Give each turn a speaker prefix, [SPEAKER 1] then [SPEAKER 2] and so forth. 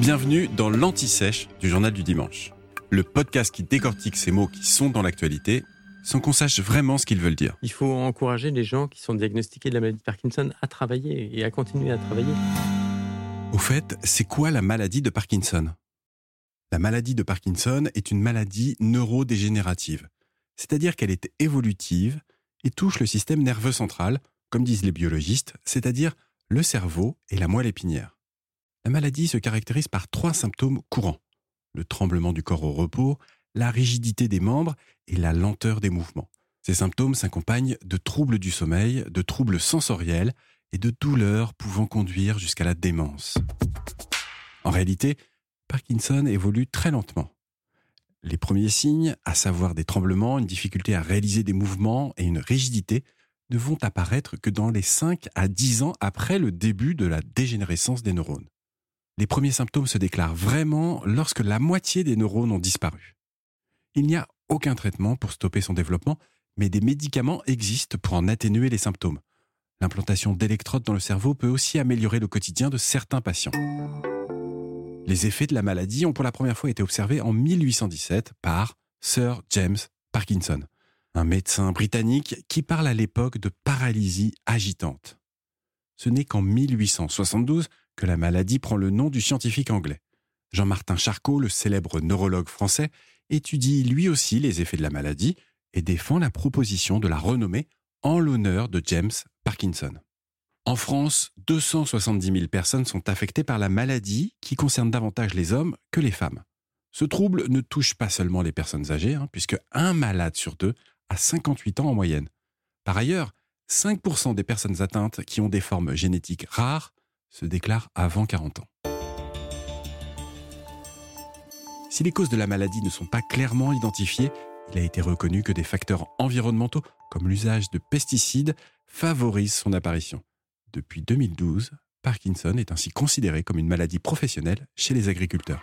[SPEAKER 1] Bienvenue dans l'Anti-Sèche du Journal du Dimanche, le podcast qui décortique ces mots qui sont dans l'actualité sans qu'on sache vraiment ce qu'ils veulent dire.
[SPEAKER 2] Il faut encourager les gens qui sont diagnostiqués de la maladie de Parkinson à travailler et à continuer à travailler.
[SPEAKER 1] Au fait, c'est quoi la maladie de Parkinson? La maladie de Parkinson est une maladie neurodégénérative, c'est-à-dire qu'elle est évolutive et touche le système nerveux central, comme disent les biologistes, c'est-à-dire le cerveau et la moelle épinière. La maladie se caractérise par trois symptômes courants. Le tremblement du corps au repos, la rigidité des membres et la lenteur des mouvements. Ces symptômes s'accompagnent de troubles du sommeil, de troubles sensoriels et de douleurs pouvant conduire jusqu'à la démence. En réalité, Parkinson évolue très lentement. Les premiers signes, à savoir des tremblements, une difficulté à réaliser des mouvements et une rigidité, ne vont apparaître que dans les 5 à 10 ans après le début de la dégénérescence des neurones. Les premiers symptômes se déclarent vraiment lorsque la moitié des neurones ont disparu. Il n'y a aucun traitement pour stopper son développement, mais des médicaments existent pour en atténuer les symptômes. L'implantation d'électrodes dans le cerveau peut aussi améliorer le quotidien de certains patients. Les effets de la maladie ont pour la première fois été observés en 1817 par Sir James Parkinson, un médecin britannique qui parle à l'époque de paralysie agitante. Ce n'est qu'en 1872 que la maladie prend le nom du scientifique anglais. Jean-Martin Charcot, le célèbre neurologue français, étudie lui aussi les effets de la maladie et défend la proposition de la renommer en l'honneur de James Parkinson. En France, 270 000 personnes sont affectées par la maladie qui concerne davantage les hommes que les femmes. Ce trouble ne touche pas seulement les personnes âgées, hein, puisque un malade sur deux a 58 ans en moyenne. Par ailleurs, 5% des personnes atteintes qui ont des formes génétiques rares se déclarent avant 40 ans. Si les causes de la maladie ne sont pas clairement identifiées, il a été reconnu que des facteurs environnementaux, comme l'usage de pesticides, favorisent son apparition. Depuis 2012, Parkinson est ainsi considéré comme une maladie professionnelle chez les agriculteurs.